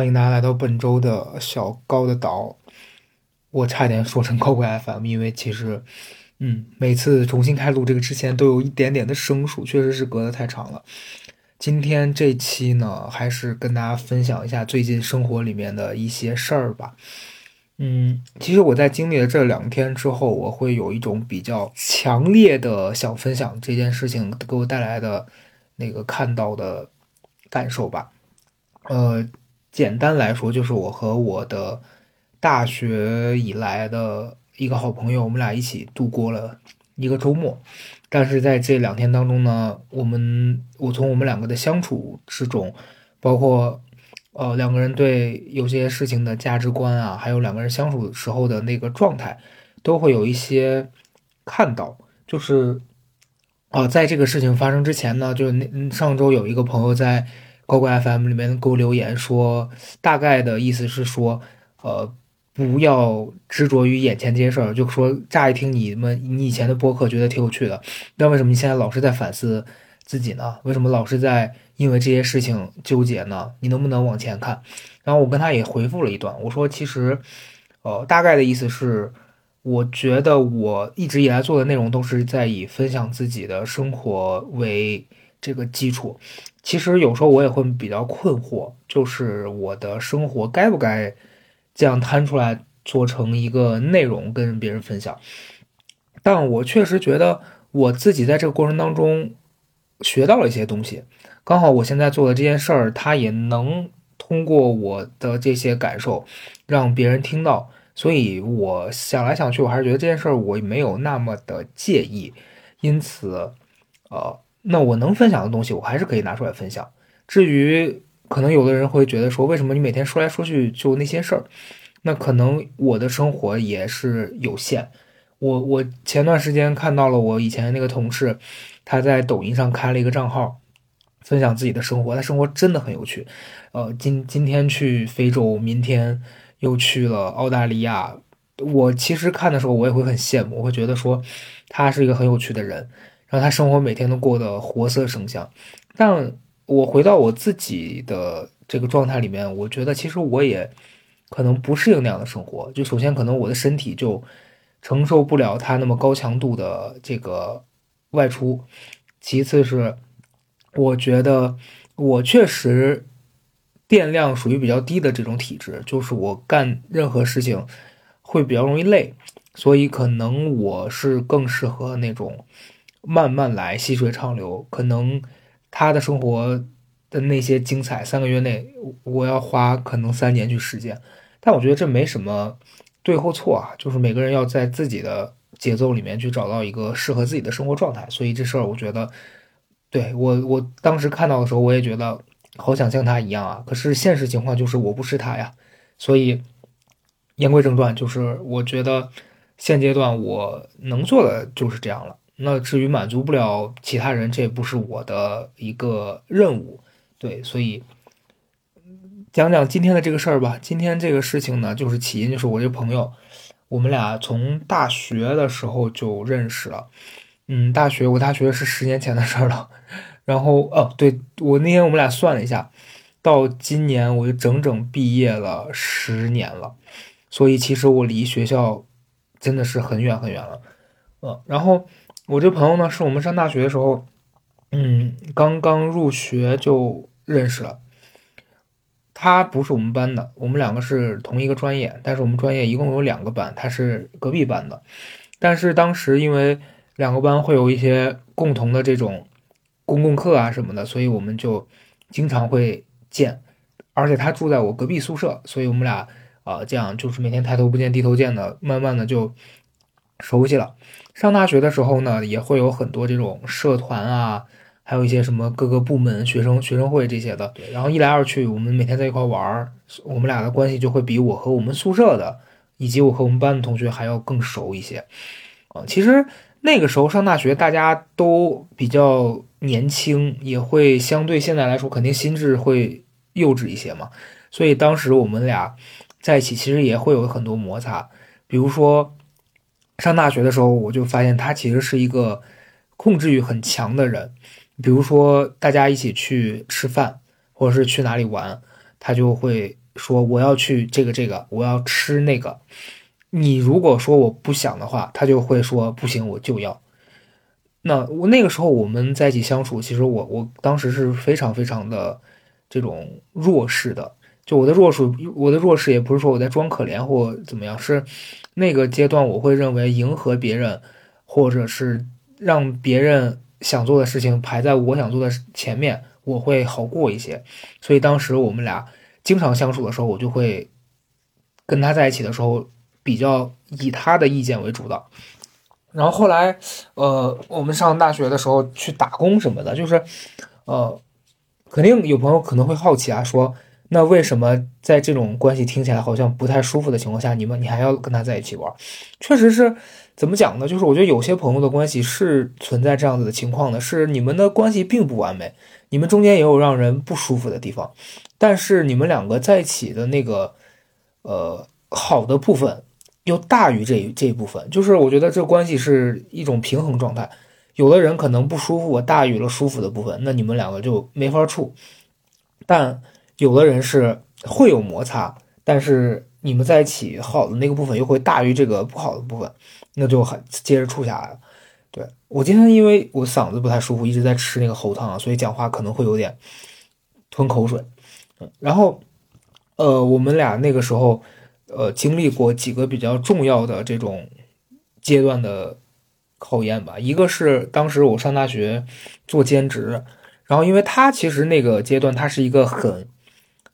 欢迎大家来到本周的小高的岛。我差点说成高贵 FM，因为其实，嗯，每次重新开录这个之前都有一点点的生疏，确实是隔得太长了。今天这期呢，还是跟大家分享一下最近生活里面的一些事儿吧。嗯，其实我在经历了这两天之后，我会有一种比较强烈的想分享这件事情给我带来的那个看到的感受吧。呃。简单来说，就是我和我的大学以来的一个好朋友，我们俩一起度过了一个周末。但是在这两天当中呢，我们我从我们两个的相处之中，包括呃两个人对有些事情的价值观啊，还有两个人相处时候的那个状态，都会有一些看到。就是啊，在这个事情发生之前呢，就是那上周有一个朋友在。高怪 FM 里面给我留言说，大概的意思是说，呃，不要执着于眼前这些事儿。就说乍一听你们你以前的播客觉得挺有趣的，但为什么你现在老是在反思自己呢？为什么老是在因为这些事情纠结呢？你能不能往前看？然后我跟他也回复了一段，我说其实，呃，大概的意思是，我觉得我一直以来做的内容都是在以分享自己的生活为这个基础。其实有时候我也会比较困惑，就是我的生活该不该这样摊出来做成一个内容跟别人分享？但我确实觉得我自己在这个过程当中学到了一些东西。刚好我现在做的这件事儿，它也能通过我的这些感受让别人听到，所以我想来想去，我还是觉得这件事儿我没有那么的介意。因此，呃。那我能分享的东西，我还是可以拿出来分享。至于可能有的人会觉得说，为什么你每天说来说去就那些事儿？那可能我的生活也是有限。我我前段时间看到了我以前那个同事，他在抖音上开了一个账号，分享自己的生活，他生活真的很有趣。呃，今今天去非洲，明天又去了澳大利亚。我其实看的时候，我也会很羡慕，我会觉得说，他是一个很有趣的人。让他生活每天都过得活色生香，但我回到我自己的这个状态里面，我觉得其实我也可能不适应那样的生活。就首先可能我的身体就承受不了他那么高强度的这个外出，其次是我觉得我确实电量属于比较低的这种体质，就是我干任何事情会比较容易累，所以可能我是更适合那种。慢慢来，细水长流。可能他的生活的那些精彩，三个月内我要花可能三年去实践。但我觉得这没什么对或错啊，就是每个人要在自己的节奏里面去找到一个适合自己的生活状态。所以这事儿，我觉得对我我当时看到的时候，我也觉得好想像他一样啊。可是现实情况就是我不是他呀。所以言归正传，就是我觉得现阶段我能做的就是这样了。那至于满足不了其他人，这也不是我的一个任务，对，所以讲讲今天的这个事儿吧。今天这个事情呢，就是起因就是我这朋友，我们俩从大学的时候就认识了，嗯，大学我大学是十年前的事儿了，然后哦，对我那天我们俩算了一下，到今年我就整整毕业了十年了，所以其实我离学校真的是很远很远了，嗯，然后。我这朋友呢，是我们上大学的时候，嗯，刚刚入学就认识了。他不是我们班的，我们两个是同一个专业，但是我们专业一共有两个班，他是隔壁班的。但是当时因为两个班会有一些共同的这种公共课啊什么的，所以我们就经常会见。而且他住在我隔壁宿舍，所以我们俩啊这样就是每天抬头不见低头见的，慢慢的就熟悉了。上大学的时候呢，也会有很多这种社团啊，还有一些什么各个部门、学生学生会这些的。对，然后一来二去，我们每天在一块玩儿，我们俩的关系就会比我和我们宿舍的，以及我和我们班的同学还要更熟一些。啊，其实那个时候上大学，大家都比较年轻，也会相对现在来说，肯定心智会幼稚一些嘛。所以当时我们俩在一起，其实也会有很多摩擦，比如说。上大学的时候，我就发现他其实是一个控制欲很强的人。比如说，大家一起去吃饭，或者是去哪里玩，他就会说我要去这个这个，我要吃那个。你如果说我不想的话，他就会说不行，我就要。那我那个时候我们在一起相处，其实我我当时是非常非常的这种弱势的。就我的弱势，我的弱势也不是说我在装可怜或怎么样，是那个阶段我会认为迎合别人，或者是让别人想做的事情排在我想做的前面，我会好过一些。所以当时我们俩经常相处的时候，我就会跟他在一起的时候。比较以他的意见为主导，然后后来，呃，我们上大学的时候去打工什么的，就是，呃，肯定有朋友可能会好奇啊，说那为什么在这种关系听起来好像不太舒服的情况下，你们你还要跟他在一起玩？确实是怎么讲呢？就是我觉得有些朋友的关系是存在这样子的情况的，是你们的关系并不完美，你们中间也有让人不舒服的地方，但是你们两个在一起的那个，呃，好的部分。又大于这这一部分，就是我觉得这关系是一种平衡状态。有的人可能不舒服，我大于了舒服的部分，那你们两个就没法处。但有的人是会有摩擦，但是你们在一起好的那个部分又会大于这个不好的部分，那就很接着处下来了。对我今天因为我嗓子不太舒服，一直在吃那个喉糖，所以讲话可能会有点吞口水。嗯，然后呃，我们俩那个时候。呃，经历过几个比较重要的这种阶段的考验吧。一个是当时我上大学做兼职，然后因为他其实那个阶段他是一个很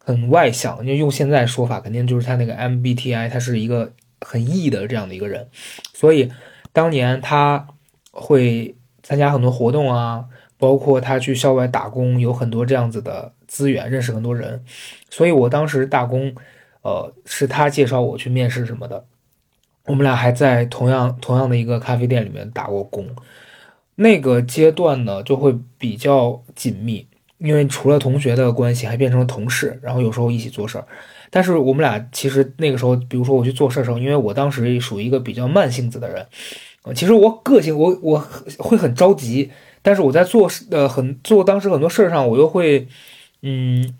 很外向，因为用现在说法肯定就是他那个 MBTI，他是一个很 E 的这样的一个人，所以当年他会参加很多活动啊，包括他去校外打工，有很多这样子的资源，认识很多人，所以我当时打工。呃，是他介绍我去面试什么的，我们俩还在同样同样的一个咖啡店里面打过工。那个阶段呢，就会比较紧密，因为除了同学的关系，还变成了同事，然后有时候一起做事儿。但是我们俩其实那个时候，比如说我去做事的时候，因为我当时属于一个比较慢性子的人，呃，其实我个性我我会很着急，但是我在做呃很做当时很多事儿上，我又会嗯。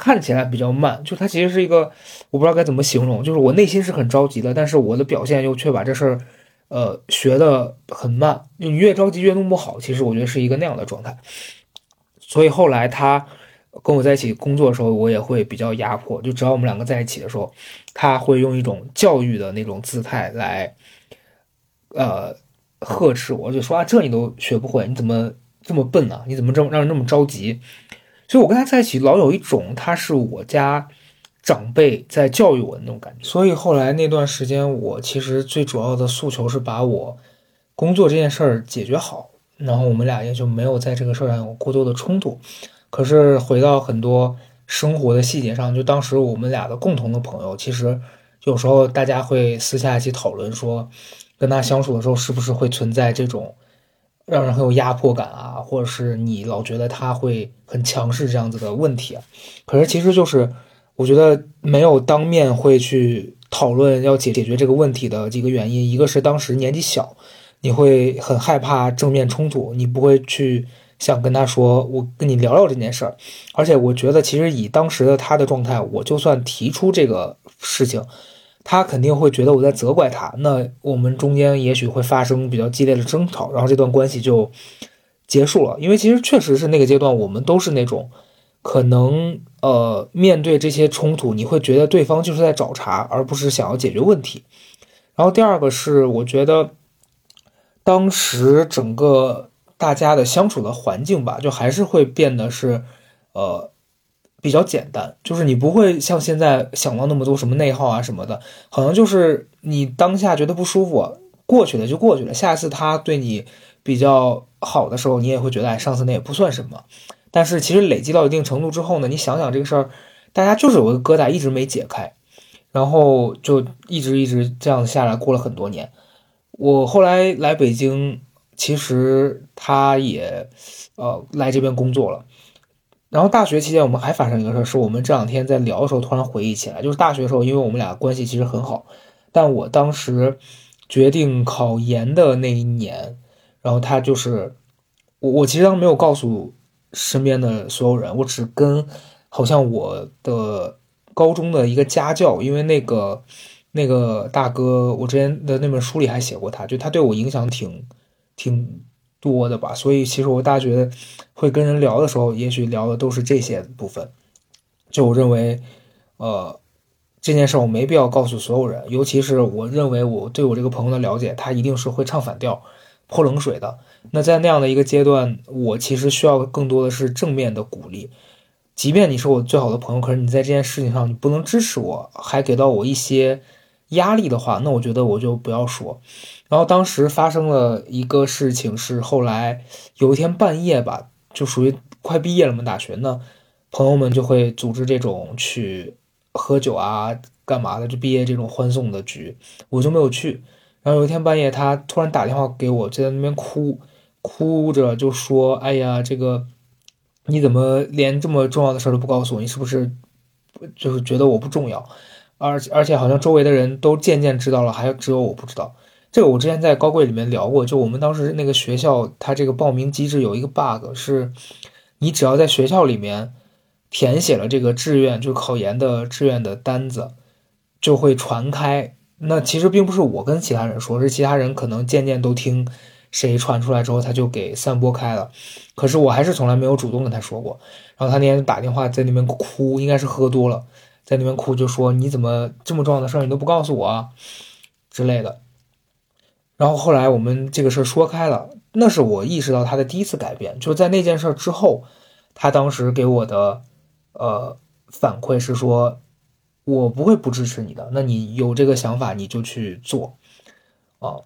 看起来比较慢，就它其实是一个，我不知道该怎么形容，就是我内心是很着急的，但是我的表现又却把这事儿，呃，学的很慢。你越着急越弄不好，其实我觉得是一个那样的状态。所以后来他跟我在一起工作的时候，我也会比较压迫。就只要我们两个在一起的时候，他会用一种教育的那种姿态来，呃，呵斥我，就说啊，这你都学不会，你怎么这么笨呢？你怎么这么让人那么着急？所以，我跟他在一起，老有一种他是我家长辈在教育我的那种感觉。所以后来那段时间，我其实最主要的诉求是把我工作这件事儿解决好，然后我们俩也就没有在这个事儿上有过多的冲突。可是回到很多生活的细节上，就当时我们俩的共同的朋友，其实有时候大家会私下一起讨论说，跟他相处的时候是不是会存在这种。让人很有压迫感啊，或者是你老觉得他会很强势这样子的问题啊，可是其实就是我觉得没有当面会去讨论要解解决这个问题的几个原因，一个是当时年纪小，你会很害怕正面冲突，你不会去想跟他说我跟你聊聊这件事儿，而且我觉得其实以当时的他的状态，我就算提出这个事情。他肯定会觉得我在责怪他，那我们中间也许会发生比较激烈的争吵，然后这段关系就结束了。因为其实确实是那个阶段，我们都是那种可能呃面对这些冲突，你会觉得对方就是在找茬，而不是想要解决问题。然后第二个是，我觉得当时整个大家的相处的环境吧，就还是会变得是呃。比较简单，就是你不会像现在想到那么多什么内耗啊什么的，好像就是你当下觉得不舒服，过去了就过去了。下次他对你比较好的时候，你也会觉得，哎，上次那也不算什么。但是其实累积到一定程度之后呢，你想想这个事儿，大家就是有个疙瘩一直没解开，然后就一直一直这样下来，过了很多年。我后来来北京，其实他也呃来这边工作了。然后大学期间，我们还发生一个事儿，是我们这两天在聊的时候突然回忆起来，就是大学的时候，因为我们俩关系其实很好，但我当时决定考研的那一年，然后他就是我，我其实当没有告诉身边的所有人，我只跟好像我的高中的一个家教，因为那个那个大哥，我之前的那本书里还写过他，就他对我影响挺挺多的吧。所以其实我大学会跟人聊的时候，也许聊的都是这些部分。就我认为，呃，这件事我没必要告诉所有人，尤其是我认为我对我这个朋友的了解，他一定是会唱反调、泼冷水的。那在那样的一个阶段，我其实需要更多的是正面的鼓励。即便你是我最好的朋友，可是你在这件事情上你不能支持我，还给到我一些压力的话，那我觉得我就不要说。然后当时发生了一个事情，是后来有一天半夜吧，就属于快毕业了嘛，大学呢，朋友们就会组织这种去喝酒啊、干嘛的，就毕业这种欢送的局，我就没有去。然后有一天半夜，他突然打电话给我，就在那边哭。哭着就说：“哎呀，这个你怎么连这么重要的事都不告诉我？你是不是就是觉得我不重要？而而且好像周围的人都渐渐知道了，还只有我不知道。这个我之前在高贵里面聊过，就我们当时那个学校，它这个报名机制有一个 bug，是你只要在学校里面填写了这个志愿，就考研的志愿的单子，就会传开。那其实并不是我跟其他人说，是其他人可能渐渐都听。”谁传出来之后，他就给散播开了。可是我还是从来没有主动跟他说过。然后他那天打电话在那边哭，应该是喝多了，在那边哭，就说你怎么这么重要的事儿你都不告诉我啊之类的。然后后来我们这个事儿说开了，那是我意识到他的第一次改变，就是在那件事之后，他当时给我的呃反馈是说，我不会不支持你的，那你有这个想法你就去做啊。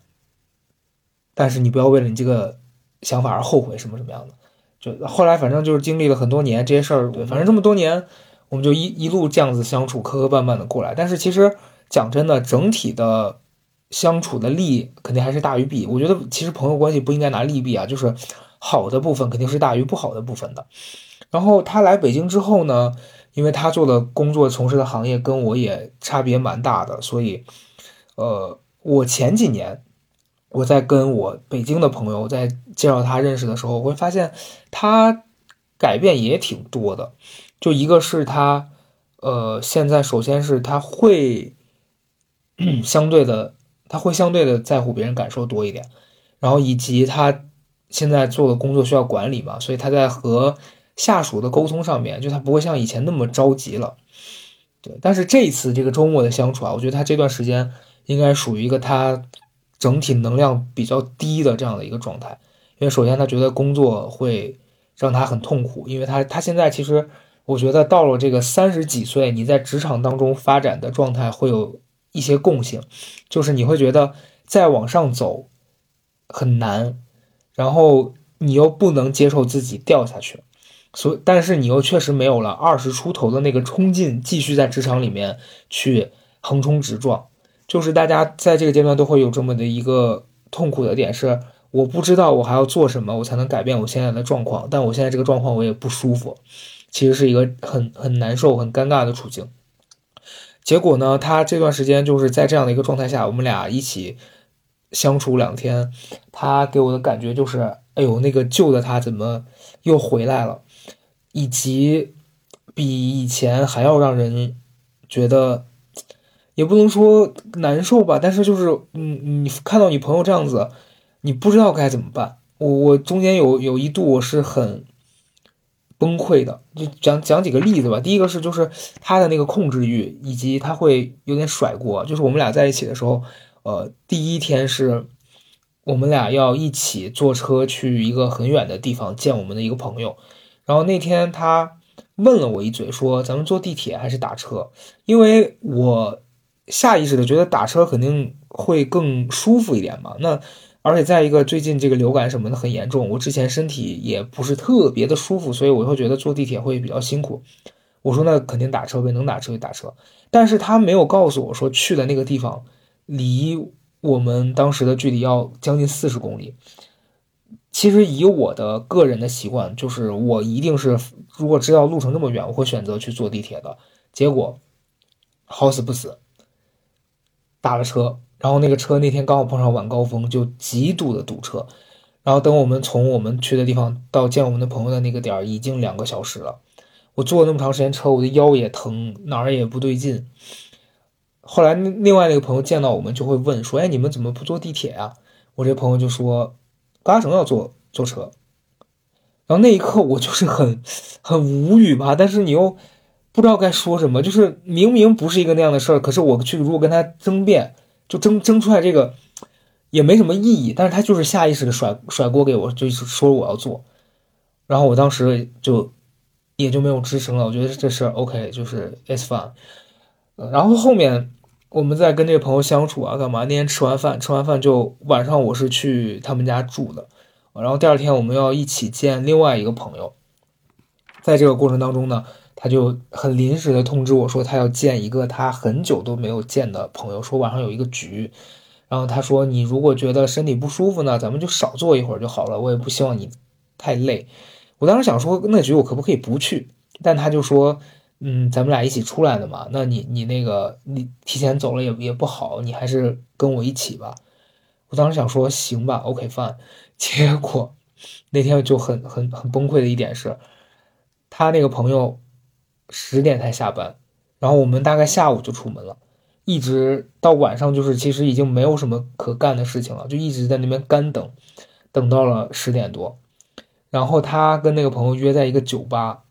但是你不要为了你这个想法而后悔什么什么样的，就后来反正就是经历了很多年这些事儿，对，反正这么多年我们就一一路这样子相处，磕磕绊绊的过来。但是其实讲真的，整体的相处的利肯定还是大于弊。我觉得其实朋友关系不应该拿利弊啊，就是好的部分肯定是大于不好的部分的。然后他来北京之后呢，因为他做的工作、从事的行业跟我也差别蛮大的，所以呃，我前几年。我在跟我北京的朋友在介绍他认识的时候，我会发现他改变也挺多的。就一个是他，呃，现在首先是他会相对的，他会相对的在乎别人感受多一点，然后以及他现在做的工作需要管理嘛，所以他在和下属的沟通上面，就他不会像以前那么着急了。对，但是这一次这个周末的相处啊，我觉得他这段时间应该属于一个他。整体能量比较低的这样的一个状态，因为首先他觉得工作会让他很痛苦，因为他他现在其实我觉得到了这个三十几岁，你在职场当中发展的状态会有一些共性，就是你会觉得再往上走很难，然后你又不能接受自己掉下去，所但是你又确实没有了二十出头的那个冲劲，继续在职场里面去横冲直撞。就是大家在这个阶段都会有这么的一个痛苦的点，是我不知道我还要做什么，我才能改变我现在的状况。但我现在这个状况我也不舒服，其实是一个很很难受、很尴尬的处境。结果呢，他这段时间就是在这样的一个状态下，我们俩一起相处两天，他给我的感觉就是，哎呦，那个旧的他怎么又回来了，以及比以前还要让人觉得。也不能说难受吧，但是就是，嗯，你看到你朋友这样子，你不知道该怎么办。我我中间有有一度我是很崩溃的，就讲讲几个例子吧。第一个是就是他的那个控制欲，以及他会有点甩锅。就是我们俩在一起的时候，呃，第一天是我们俩要一起坐车去一个很远的地方见我们的一个朋友，然后那天他问了我一嘴，说咱们坐地铁还是打车？因为我。下意识的觉得打车肯定会更舒服一点嘛。那而且再一个，最近这个流感什么的很严重，我之前身体也不是特别的舒服，所以我会觉得坐地铁会比较辛苦。我说那肯定打车呗，能打车就打车。但是他没有告诉我说去的那个地方离我们当时的距离要将近四十公里。其实以我的个人的习惯，就是我一定是如果知道路程那么远，我会选择去坐地铁的。结果好死不死。打了车，然后那个车那天刚好碰上晚高峰，就极度的堵车。然后等我们从我们去的地方到见我们的朋友的那个点儿，已经两个小时了。我坐那么长时间车，我的腰也疼，哪儿也不对劲。后来另外那个朋友见到我们就会问说：“哎，你们怎么不坐地铁啊？”我这朋友就说：“高嘉诚要坐坐车。”然后那一刻我就是很 很无语吧，但是你又不知道该说什么，就是明明不是一个那样的事儿，可是我去如果跟他争辩，就争争出来这个也没什么意义，但是他就是下意识的甩甩锅给我，就是说我要做，然后我当时就也就没有吱声了。我觉得这事儿 OK，就是 it's fun。然后后面我们在跟这个朋友相处啊，干嘛？那天吃完饭，吃完饭就晚上我是去他们家住的。然后第二天我们要一起见另外一个朋友，在这个过程当中呢，他就很临时的通知我说他要见一个他很久都没有见的朋友，说晚上有一个局。然后他说你如果觉得身体不舒服呢，咱们就少坐一会儿就好了。我也不希望你太累。我当时想说那局我可不可以不去？但他就说嗯，咱们俩一起出来的嘛，那你你那个你提前走了也也不好，你还是跟我一起吧。我当时想说行吧，OK fine。结果那天就很很很崩溃的一点是，他那个朋友十点才下班，然后我们大概下午就出门了，一直到晚上，就是其实已经没有什么可干的事情了，就一直在那边干等，等到了十点多，然后他跟那个朋友约在一个酒吧，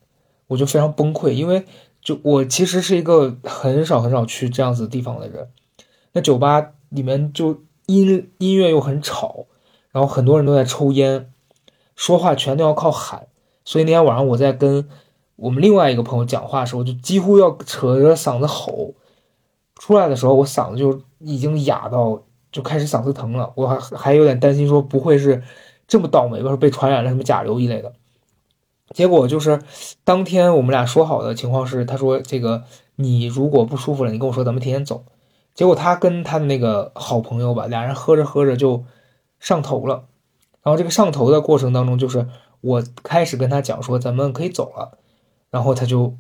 我就非常崩溃，因为就我其实是一个很少很少去这样子地方的人，那酒吧里面就音音乐又很吵。然后很多人都在抽烟，说话全都要靠喊，所以那天晚上我在跟我们另外一个朋友讲话的时候，就几乎要扯着嗓子吼。出来的时候，我嗓子就已经哑到就开始嗓子疼了，我还还有点担心，说不会是这么倒霉吧，被传染了什么甲流一类的。结果就是当天我们俩说好的情况是，他说这个你如果不舒服了，你跟我说，咱们提前走。结果他跟他的那个好朋友吧，俩人喝着喝着就。上头了，然后这个上头的过程当中，就是我开始跟他讲说咱们可以走了，然后他就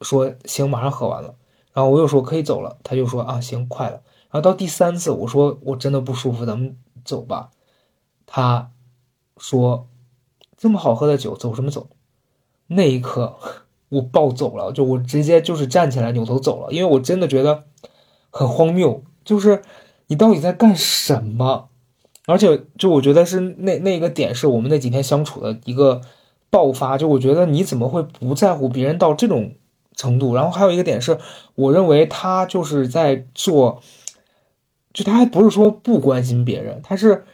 说行，马上喝完了，然后我又说可以走了，他就说啊行，快了。然后到第三次我说我真的不舒服，咱们走吧，他说这么好喝的酒走什么走？那一刻我暴走了，就我直接就是站起来扭头走了，因为我真的觉得很荒谬，就是你到底在干什么？而且，就我觉得是那那个点是我们那几天相处的一个爆发。就我觉得你怎么会不在乎别人到这种程度？然后还有一个点是，我认为他就是在做，就他还不是说不关心别人，他是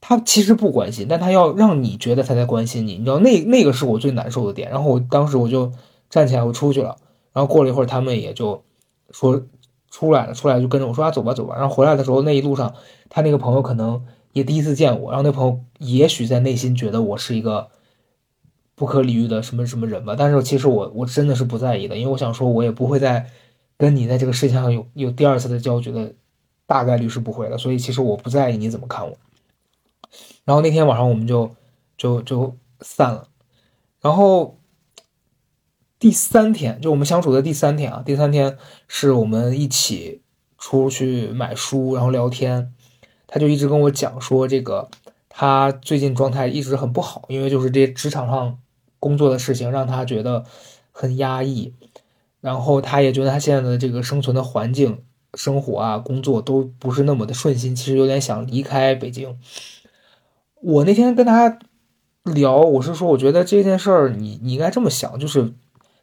他其实不关心，但他要让你觉得他在关心你。你知道那那个是我最难受的点。然后我当时我就站起来，我出去了。然后过了一会儿，他们也就说出来了，出来就跟着我说啊，走吧，走吧。然后回来的时候，那一路上他那个朋友可能。也第一次见我，然后那朋友也许在内心觉得我是一个不可理喻的什么什么人吧，但是其实我我真的是不在意的，因为我想说，我也不会再跟你在这个世界上有有第二次的交集的，大概率是不会的，所以其实我不在意你怎么看我。然后那天晚上我们就就就散了，然后第三天就我们相处的第三天啊，第三天是我们一起出去买书，然后聊天。他就一直跟我讲说，这个他最近状态一直很不好，因为就是这些职场上工作的事情让他觉得很压抑，然后他也觉得他现在的这个生存的环境、生活啊、工作都不是那么的顺心，其实有点想离开北京。我那天跟他聊，我是说，我觉得这件事儿，你你应该这么想，就是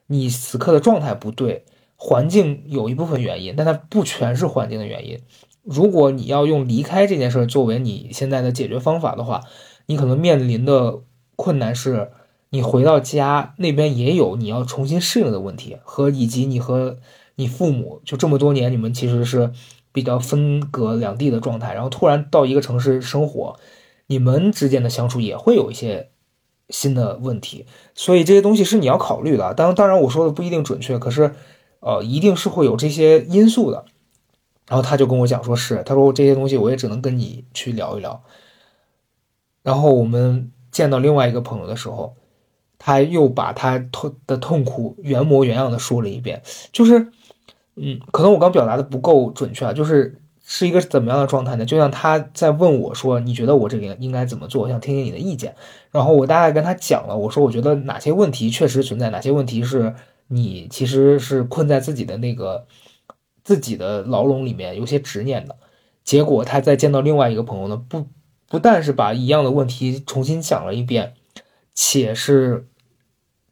你此刻的状态不对，环境有一部分原因，但它不全是环境的原因。如果你要用离开这件事儿作为你现在的解决方法的话，你可能面临的困难是，你回到家那边也有你要重新适应的问题，和以及你和你父母就这么多年你们其实是比较分隔两地的状态，然后突然到一个城市生活，你们之间的相处也会有一些新的问题，所以这些东西是你要考虑的。当当然我说的不一定准确，可是呃一定是会有这些因素的。然后他就跟我讲，说是他说这些东西我也只能跟你去聊一聊。然后我们见到另外一个朋友的时候，他又把他痛的痛苦原模原样的说了一遍。就是，嗯，可能我刚表达的不够准确啊。就是是一个怎么样的状态呢？就像他在问我说：“你觉得我这个应该怎么做？我想听听你的意见。”然后我大概跟他讲了，我说：“我觉得哪些问题确实存在，哪些问题是你其实是困在自己的那个自己的牢笼里面，有些执念的。”结果他再见到另外一个朋友呢，不不但是把一样的问题重新讲了一遍，且是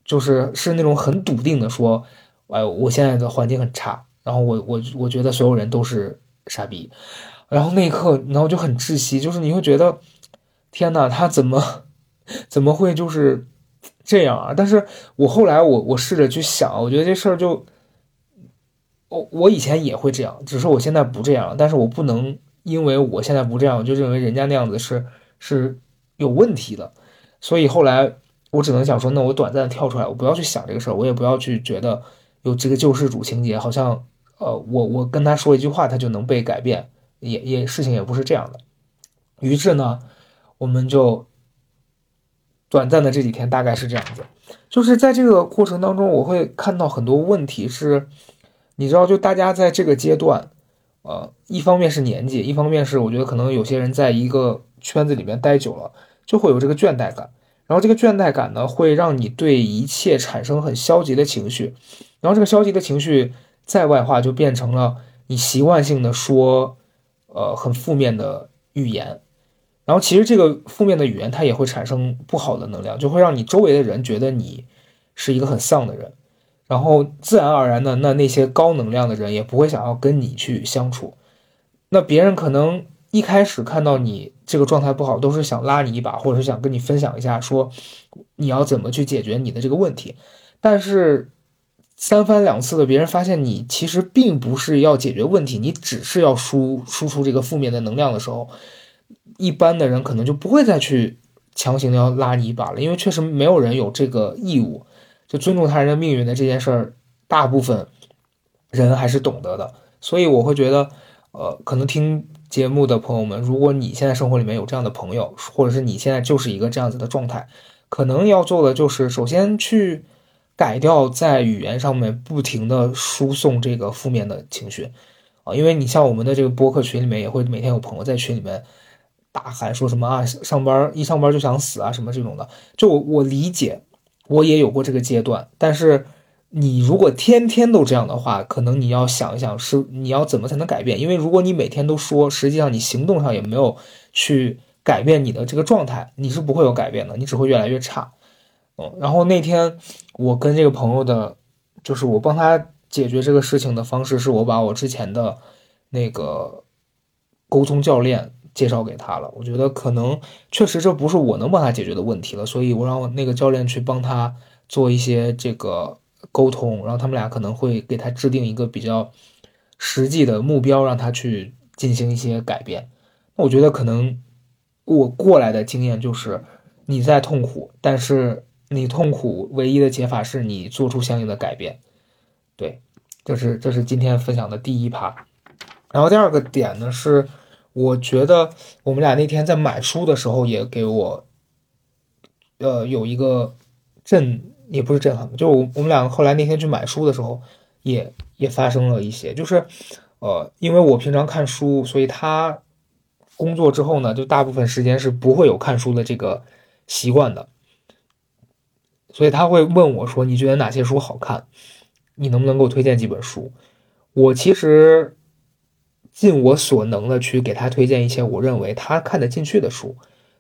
就是是那种很笃定的说：“哎，我现在的环境很差，然后我我我觉得所有人都是。”傻逼，然后那一刻，然后就很窒息，就是你会觉得，天哪，他怎么 怎么会就是这样啊？但是我后来我我试着去想，我觉得这事儿就，我我以前也会这样，只是我现在不这样，但是我不能因为我现在不这样，我就认为人家那样子是是有问题的，所以后来我只能想说，那我短暂跳出来，我不要去想这个事儿，我也不要去觉得有这个救世主情节，好像。呃，我我跟他说一句话，他就能被改变，也也事情也不是这样的。于是呢，我们就短暂的这几天大概是这样子，就是在这个过程当中，我会看到很多问题是，你知道，就大家在这个阶段，呃，一方面是年纪，一方面是我觉得可能有些人在一个圈子里面待久了，就会有这个倦怠感，然后这个倦怠感呢，会让你对一切产生很消极的情绪，然后这个消极的情绪。再外化就变成了你习惯性的说，呃，很负面的语言，然后其实这个负面的语言它也会产生不好的能量，就会让你周围的人觉得你是一个很丧的人，然后自然而然的，那那些高能量的人也不会想要跟你去相处，那别人可能一开始看到你这个状态不好，都是想拉你一把，或者是想跟你分享一下，说你要怎么去解决你的这个问题，但是。三番两次的，别人发现你其实并不是要解决问题，你只是要输输出这个负面的能量的时候，一般的人可能就不会再去强行的要拉你一把了，因为确实没有人有这个义务，就尊重他人的命运的这件事儿，大部分人还是懂得的。所以我会觉得，呃，可能听节目的朋友们，如果你现在生活里面有这样的朋友，或者是你现在就是一个这样子的状态，可能要做的就是首先去。改掉在语言上面不停的输送这个负面的情绪，啊，因为你像我们的这个播客群里面也会每天有朋友在群里面大喊说什么啊，上班一上班就想死啊什么这种的，就我我理解，我也有过这个阶段，但是你如果天天都这样的话，可能你要想一想是你要怎么才能改变，因为如果你每天都说，实际上你行动上也没有去改变你的这个状态，你是不会有改变的，你只会越来越差。嗯，然后那天我跟这个朋友的，就是我帮他解决这个事情的方式，是我把我之前的那个沟通教练介绍给他了。我觉得可能确实这不是我能帮他解决的问题了，所以我让那个教练去帮他做一些这个沟通，然后他们俩可能会给他制定一个比较实际的目标，让他去进行一些改变。那我觉得可能我过来的经验就是你在痛苦，但是。你痛苦唯一的解法是你做出相应的改变，对，这是这是今天分享的第一趴。然后第二个点呢是，我觉得我们俩那天在买书的时候也给我，呃，有一个震，也不是震撼，就我我们两个后来那天去买书的时候，也也发生了一些，就是呃，因为我平常看书，所以他工作之后呢，就大部分时间是不会有看书的这个习惯的。所以他会问我说：“你觉得哪些书好看？你能不能给我推荐几本书？”我其实尽我所能的去给他推荐一些我认为他看得进去的书。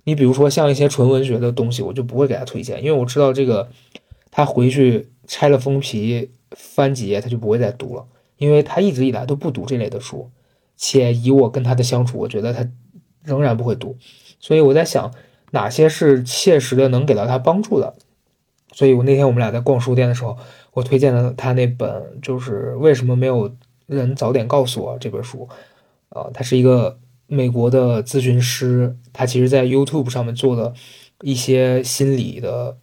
你比如说像一些纯文学的东西，我就不会给他推荐，因为我知道这个他回去拆了封皮翻几页他就不会再读了，因为他一直以来都不读这类的书，且以我跟他的相处，我觉得他仍然不会读。所以我在想哪些是切实的能给到他帮助的。所以，我那天我们俩在逛书店的时候，我推荐了他那本，就是为什么没有人早点告诉我这本书。啊，他是一个美国的咨询师，他其实在 YouTube 上面做了一些心理的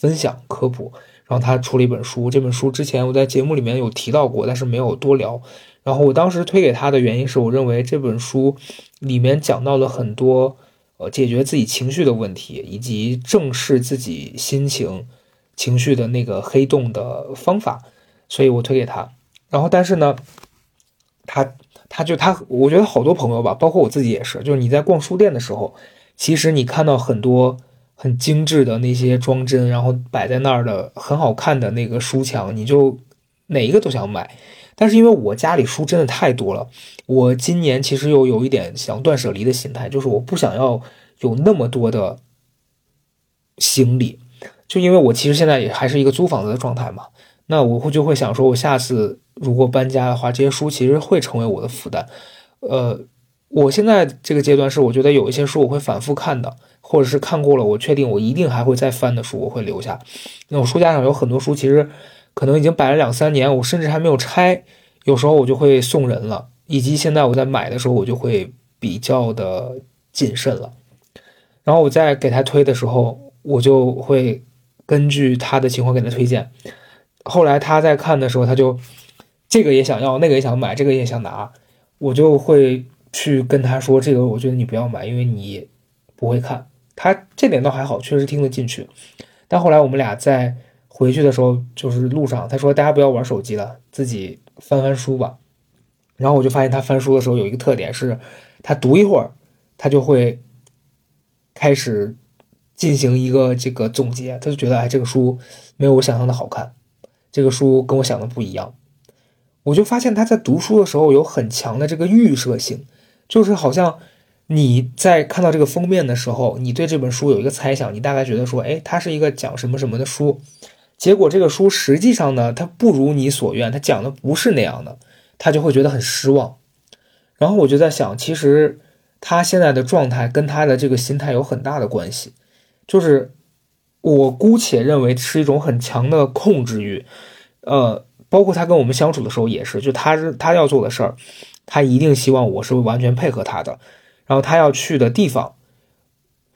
分享科普，然后他出了一本书。这本书之前我在节目里面有提到过，但是没有多聊。然后我当时推给他的原因是我认为这本书里面讲到了很多呃解决自己情绪的问题，以及正视自己心情。情绪的那个黑洞的方法，所以我推给他。然后，但是呢，他他就他，我觉得好多朋友吧，包括我自己也是，就是你在逛书店的时候，其实你看到很多很精致的那些装帧，然后摆在那儿的很好看的那个书墙，你就哪一个都想买。但是因为我家里书真的太多了，我今年其实又有一点想断舍离的心态，就是我不想要有那么多的行李，就因为我其实现在也还是一个租房子的状态嘛。那我会就会想说，我下次如果搬家的话，这些书其实会成为我的负担。呃，我现在这个阶段是，我觉得有一些书我会反复看的，或者是看过了，我确定我一定还会再翻的书，我会留下。那我书架上有很多书，其实可能已经摆了两三年，我甚至还没有拆。有时候我就会送人了，以及现在我在买的时候，我就会比较的谨慎了。然后我在给他推的时候，我就会根据他的情况给他推荐。后来他在看的时候，他就这个也想要，那个也想买，这个也想拿，我就会去跟他说：“这个我觉得你不要买，因为你不会看。”他这点倒还好，确实听得进去。但后来我们俩在回去的时候，就是路上，他说：“大家不要玩手机了，自己翻翻书吧。”然后我就发现他翻书的时候有一个特点是，他读一会儿，他就会开始进行一个这个总结，他就觉得哎，这个书没有我想象的好看。这个书跟我想的不一样，我就发现他在读书的时候有很强的这个预设性，就是好像你在看到这个封面的时候，你对这本书有一个猜想，你大概觉得说，哎，它是一个讲什么什么的书，结果这个书实际上呢，它不如你所愿，它讲的不是那样的，他就会觉得很失望。然后我就在想，其实他现在的状态跟他的这个心态有很大的关系，就是。我姑且认为是一种很强的控制欲，呃，包括他跟我们相处的时候也是，就他是他要做的事儿，他一定希望我是完全配合他的，然后他要去的地方，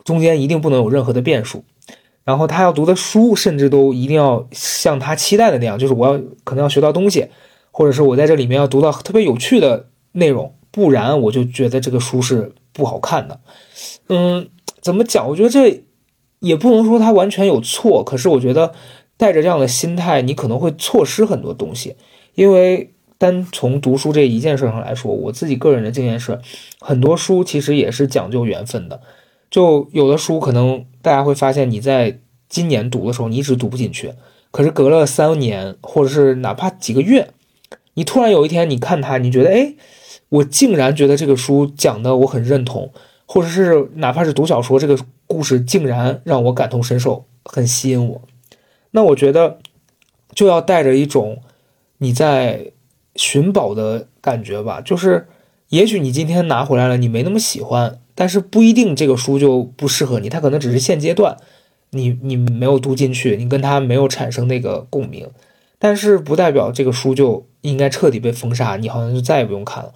中间一定不能有任何的变数，然后他要读的书，甚至都一定要像他期待的那样，就是我要可能要学到东西，或者是我在这里面要读到特别有趣的内容，不然我就觉得这个书是不好看的。嗯，怎么讲？我觉得这。也不能说他完全有错，可是我觉得带着这样的心态，你可能会错失很多东西。因为单从读书这一件事上来说，我自己个人的经验是，很多书其实也是讲究缘分的。就有的书可能大家会发现，你在今年读的时候，你一直读不进去，可是隔了三年，或者是哪怕几个月，你突然有一天你看它，你觉得，哎，我竟然觉得这个书讲的我很认同。或者是哪怕是读小说，这个故事竟然让我感同身受，很吸引我。那我觉得就要带着一种你在寻宝的感觉吧。就是也许你今天拿回来了，你没那么喜欢，但是不一定这个书就不适合你。它可能只是现阶段你你没有读进去，你跟它没有产生那个共鸣，但是不代表这个书就应该彻底被封杀，你好像就再也不用看了。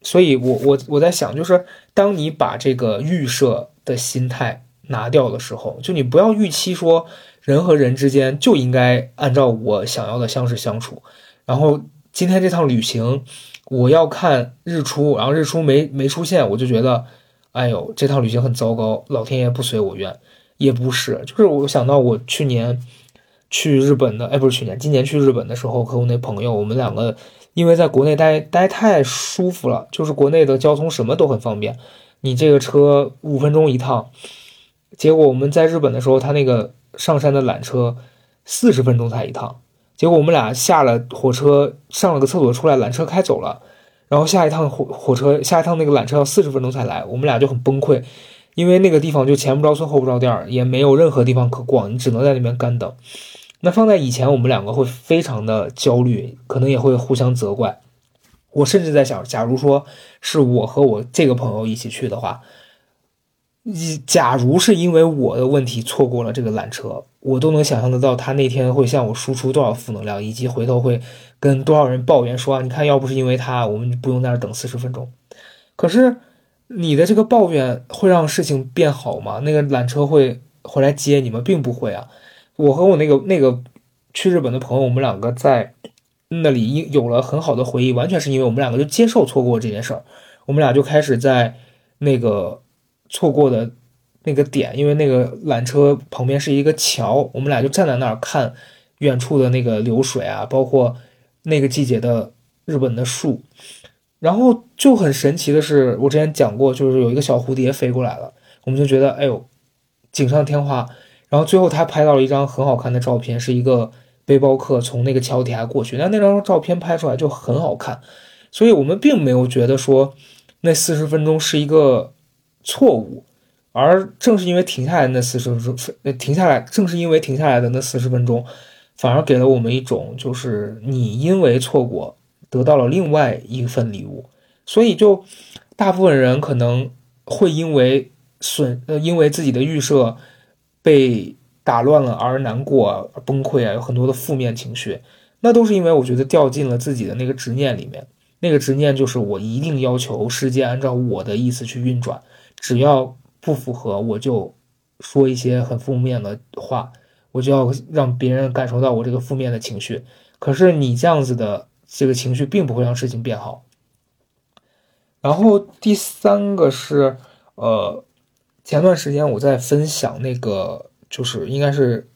所以，我我我在想，就是当你把这个预设的心态拿掉的时候，就你不要预期说人和人之间就应该按照我想要的相识相处。然后今天这趟旅行，我要看日出，然后日出没没出现，我就觉得，哎呦，这趟旅行很糟糕，老天爷不随我愿。也不是，就是我想到我去年去日本的，哎，不是去年，今年去日本的时候，和我那朋友，我们两个。因为在国内待待太舒服了，就是国内的交通什么都很方便，你这个车五分钟一趟，结果我们在日本的时候，他那个上山的缆车四十分钟才一趟，结果我们俩下了火车上了个厕所出来，缆车开走了，然后下一趟火火车下一趟那个缆车要四十分钟才来，我们俩就很崩溃，因为那个地方就前不着村后不着店儿，也没有任何地方可逛，你只能在那边干等。那放在以前，我们两个会非常的焦虑，可能也会互相责怪。我甚至在想，假如说是我和我这个朋友一起去的话，一假如是因为我的问题错过了这个缆车，我都能想象得到他那天会向我输出多少负能量，以及回头会跟多少人抱怨说：“你看，要不是因为他，我们不用在那等四十分钟。”可是你的这个抱怨会让事情变好吗？那个缆车会回来接你们，并不会啊。我和我那个那个去日本的朋友，我们两个在那里有了很好的回忆，完全是因为我们两个就接受错过这件事儿。我们俩就开始在那个错过的那个点，因为那个缆车旁边是一个桥，我们俩就站在那儿看远处的那个流水啊，包括那个季节的日本的树。然后就很神奇的是，我之前讲过，就是有一个小蝴蝶飞过来了，我们就觉得哎呦，锦上添花。然后最后他拍到了一张很好看的照片，是一个背包客从那个桥底下过去，那那张照片拍出来就很好看，所以我们并没有觉得说那四十分钟是一个错误，而正是因为停下来那四十分钟，停下来，正是因为停下来的那四十分钟，反而给了我们一种就是你因为错过得到了另外一份礼物，所以就大部分人可能会因为损呃因为自己的预设。被打乱了而难过、崩溃啊，有很多的负面情绪，那都是因为我觉得掉进了自己的那个执念里面。那个执念就是我一定要求世界按照我的意思去运转，只要不符合，我就说一些很负面的话，我就要让别人感受到我这个负面的情绪。可是你这样子的这个情绪并不会让事情变好。然后第三个是，呃。前段时间我在分享那个，就是应该是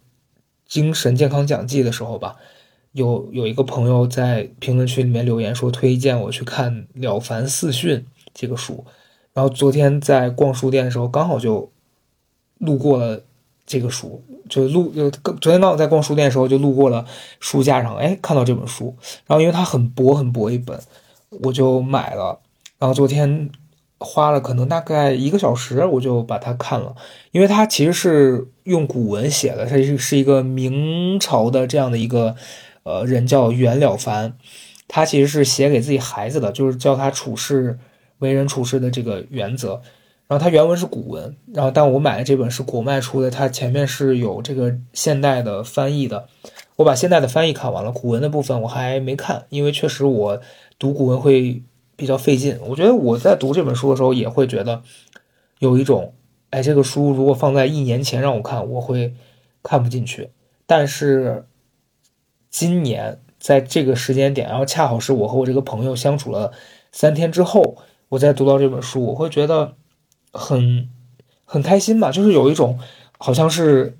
精神健康讲记的时候吧，有有一个朋友在评论区里面留言说推荐我去看《了凡四训》这个书，然后昨天在逛书店的时候刚好就路过了这个书，就路就昨天刚好在逛书店的时候就路过了书架上，哎，看到这本书，然后因为它很薄很薄一本，我就买了，然后昨天。花了可能大概一个小时，我就把它看了，因为它其实是用古文写的，它是是一个明朝的这样的一个呃人叫袁了凡，他其实是写给自己孩子的，就是教他处事为人处事的这个原则。然后它原文是古文，然后但我买的这本是国脉出的，它前面是有这个现代的翻译的。我把现代的翻译看完了，古文的部分我还没看，因为确实我读古文会。比较费劲，我觉得我在读这本书的时候也会觉得有一种，哎，这个书如果放在一年前让我看，我会看不进去。但是今年在这个时间点，然后恰好是我和我这个朋友相处了三天之后，我再读到这本书，我会觉得很很开心吧，就是有一种好像是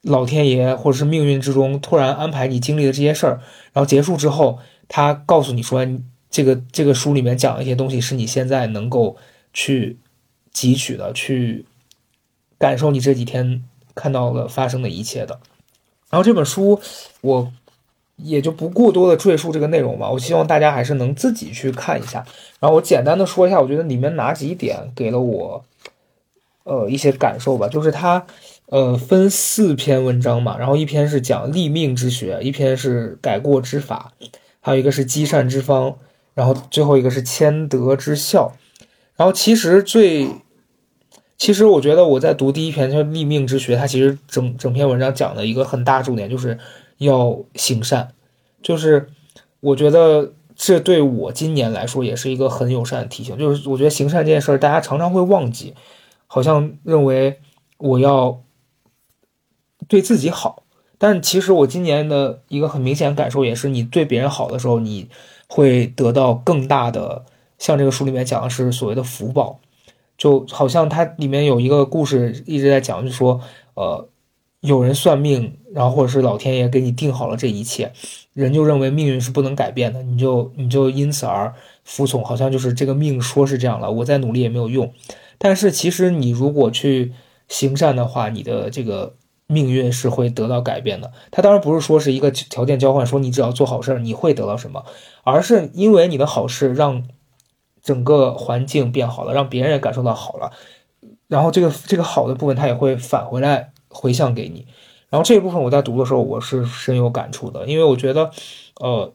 老天爷或者是命运之中突然安排你经历的这些事儿，然后结束之后，他告诉你说。这个这个书里面讲一些东西，是你现在能够去汲取的，去感受你这几天看到了发生的一切的。然后这本书我也就不过多的赘述这个内容吧，我希望大家还是能自己去看一下。然后我简单的说一下，我觉得里面哪几点给了我呃一些感受吧，就是它呃分四篇文章嘛，然后一篇是讲立命之学，一篇是改过之法，还有一个是积善之方。然后最后一个是谦德之效，然后其实最，其实我觉得我在读第一篇叫立命之学，它其实整整篇文章讲的一个很大重点就是要行善，就是我觉得这对我今年来说也是一个很友善的提醒，就是我觉得行善这件事儿大家常常会忘记，好像认为我要对自己好，但其实我今年的一个很明显感受也是，你对别人好的时候，你。会得到更大的，像这个书里面讲的是所谓的福报，就好像它里面有一个故事一直在讲，就说，呃，有人算命，然后或者是老天爷给你定好了这一切，人就认为命运是不能改变的，你就你就因此而服从，好像就是这个命说是这样了，我再努力也没有用。但是其实你如果去行善的话，你的这个。命运是会得到改变的。他当然不是说是一个条件交换，说你只要做好事儿你会得到什么，而是因为你的好事让整个环境变好了，让别人也感受到好了，然后这个这个好的部分他也会返回来回向给你。然后这一部分我在读的时候我是深有感触的，因为我觉得，呃，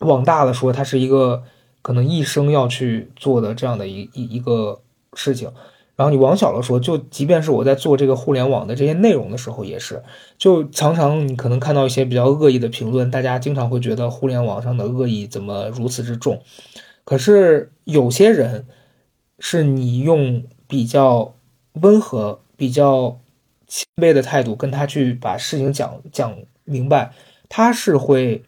往大了说，它是一个可能一生要去做的这样的一一一个事情。然后你往小了说，就即便是我在做这个互联网的这些内容的时候，也是，就常常你可能看到一些比较恶意的评论，大家经常会觉得互联网上的恶意怎么如此之重？可是有些人，是你用比较温和、比较谦卑的态度跟他去把事情讲讲明白，他是会。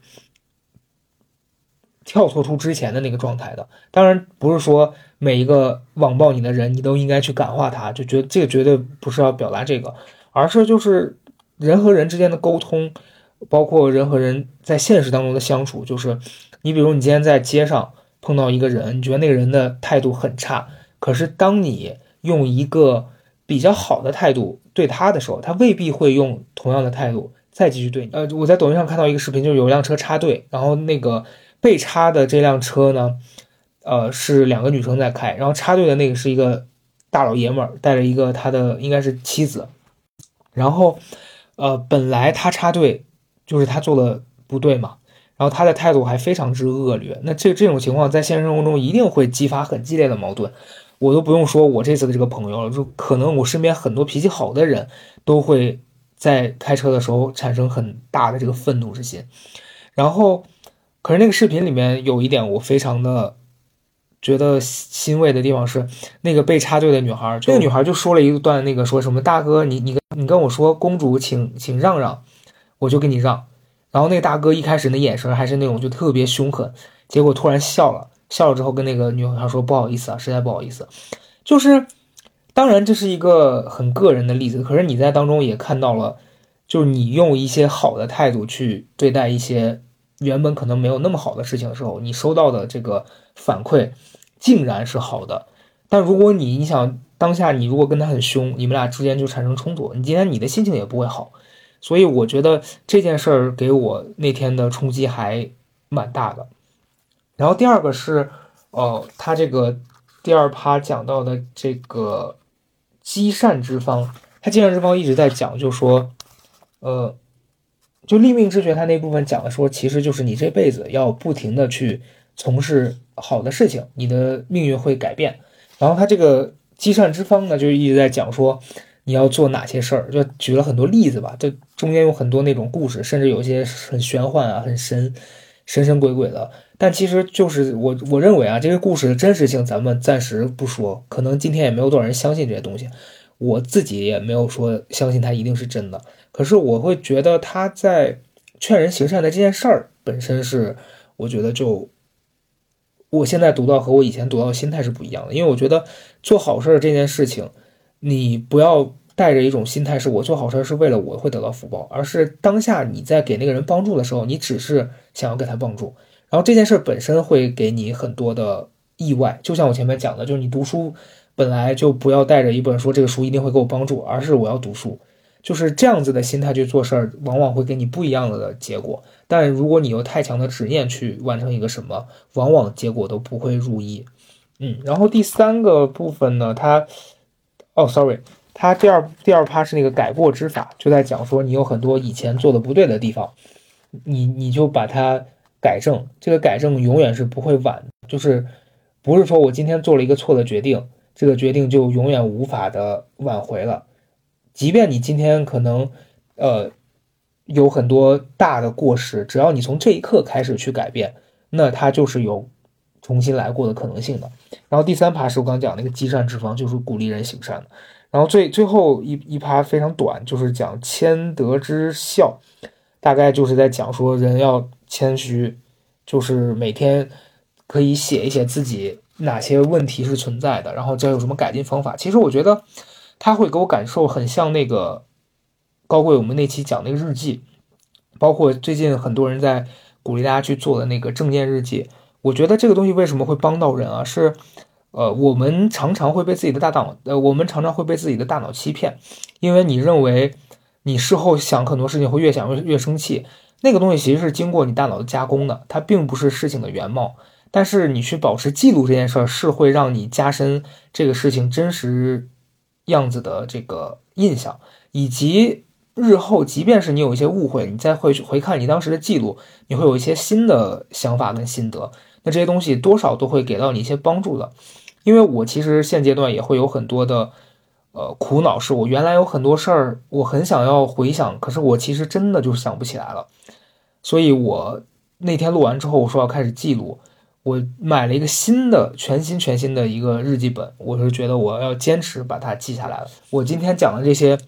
跳脱出之前的那个状态的，当然不是说每一个网暴你的人，你都应该去感化他，就觉得这个绝对不是要表达这个，而是就是人和人之间的沟通，包括人和人在现实当中的相处，就是你比如你今天在街上碰到一个人，你觉得那个人的态度很差，可是当你用一个比较好的态度对他的时候，他未必会用同样的态度再继续对你。呃，我在抖音上看到一个视频，就是有一辆车插队，然后那个被插的这辆车呢，呃，是两个女生在开，然后插队的那个是一个大老爷们儿，带着一个他的应该是妻子，然后，呃，本来他插队就是他做的不对嘛。然后他的态度还非常之恶劣，那这这种情况在现实生活中一定会激发很激烈的矛盾。我都不用说我这次的这个朋友了，就可能我身边很多脾气好的人都会在开车的时候产生很大的这个愤怒之心。然后，可是那个视频里面有一点我非常的觉得欣慰的地方是，那个被插队的女孩，那个女孩就说了一段那个说什么大哥，你你你跟我说公主请请让让，我就给你让。然后那个大哥一开始那眼神还是那种就特别凶狠，结果突然笑了，笑了之后跟那个女孩说不好意思啊，实在不好意思。就是，当然这是一个很个人的例子，可是你在当中也看到了，就是你用一些好的态度去对待一些原本可能没有那么好的事情的时候，你收到的这个反馈竟然是好的。但如果你你想当下你如果跟他很凶，你们俩之间就产生冲突，你今天你的心情也不会好。所以我觉得这件事儿给我那天的冲击还蛮大的。然后第二个是，呃，他这个第二趴讲到的这个积善之方，他积善之方一直在讲，就说，呃，就立命之学，他那部分讲的说，其实就是你这辈子要不停的去从事好的事情，你的命运会改变。然后他这个积善之方呢，就一直在讲说。你要做哪些事儿？就举了很多例子吧，这中间有很多那种故事，甚至有些很玄幻啊，很神神神鬼鬼的。但其实就是我我认为啊，这个故事的真实性咱们暂时不说，可能今天也没有多少人相信这些东西，我自己也没有说相信它一定是真的。可是我会觉得他在劝人行善的这件事儿本身是，我觉得就我现在读到和我以前读到的心态是不一样的，因为我觉得做好事儿这件事情，你不要。带着一种心态，是我做好事是为了我会得到福报，而是当下你在给那个人帮助的时候，你只是想要给他帮助，然后这件事本身会给你很多的意外。就像我前面讲的，就是你读书本来就不要带着一本说这个书一定会给我帮助，而是我要读书，就是这样子的心态去做事儿，往往会给你不一样的结果。但如果你有太强的执念去完成一个什么，往往结果都不会如意。嗯，然后第三个部分呢，它，哦，sorry。他第二第二趴是那个改过之法，就在讲说你有很多以前做的不对的地方，你你就把它改正，这个改正永远是不会晚，就是不是说我今天做了一个错的决定，这个决定就永远无法的挽回了，即便你今天可能呃有很多大的过失，只要你从这一刻开始去改变，那它就是有重新来过的可能性的。然后第三趴是我刚讲那个积善之方，就是鼓励人行善的。然后最最后一一趴非常短，就是讲谦德之孝，大概就是在讲说人要谦虚，就是每天可以写一写自己哪些问题是存在的，然后再有什么改进方法。其实我觉得他会给我感受很像那个高贵我们那期讲那个日记，包括最近很多人在鼓励大家去做的那个正念日记。我觉得这个东西为什么会帮到人啊？是。呃，我们常常会被自己的大脑，呃，我们常常会被自己的大脑欺骗，因为你认为你事后想很多事情会越想越越生气，那个东西其实是经过你大脑的加工的，它并不是事情的原貌。但是你去保持记录这件事儿，是会让你加深这个事情真实样子的这个印象，以及日后即便是你有一些误会，你再会回看你当时的记录，你会有一些新的想法跟心得，那这些东西多少都会给到你一些帮助的。因为我其实现阶段也会有很多的，呃，苦恼，是我原来有很多事儿，我很想要回想，可是我其实真的就想不起来了。所以我那天录完之后，我说要开始记录，我买了一个新的、全新、全新的一个日记本，我是觉得我要坚持把它记下来了。我今天讲的这些，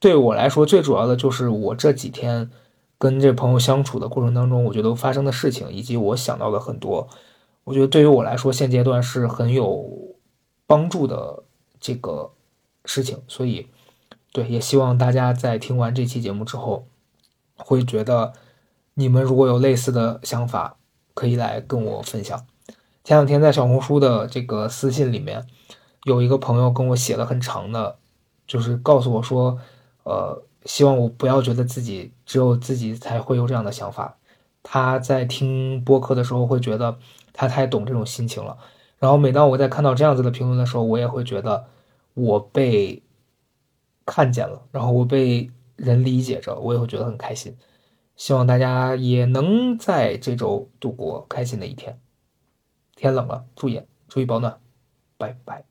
对我来说最主要的就是我这几天跟这朋友相处的过程当中，我觉得发生的事情，以及我想到的很多。我觉得对于我来说，现阶段是很有帮助的这个事情，所以，对，也希望大家在听完这期节目之后，会觉得你们如果有类似的想法，可以来跟我分享。前两天在小红书的这个私信里面，有一个朋友跟我写了很长的，就是告诉我说，呃，希望我不要觉得自己只有自己才会有这样的想法。他在听播客的时候会觉得他太懂这种心情了。然后每当我在看到这样子的评论的时候，我也会觉得我被看见了，然后我被人理解着，我也会觉得很开心。希望大家也能在这周度过开心的一天。天冷了，注意注意保暖，拜拜。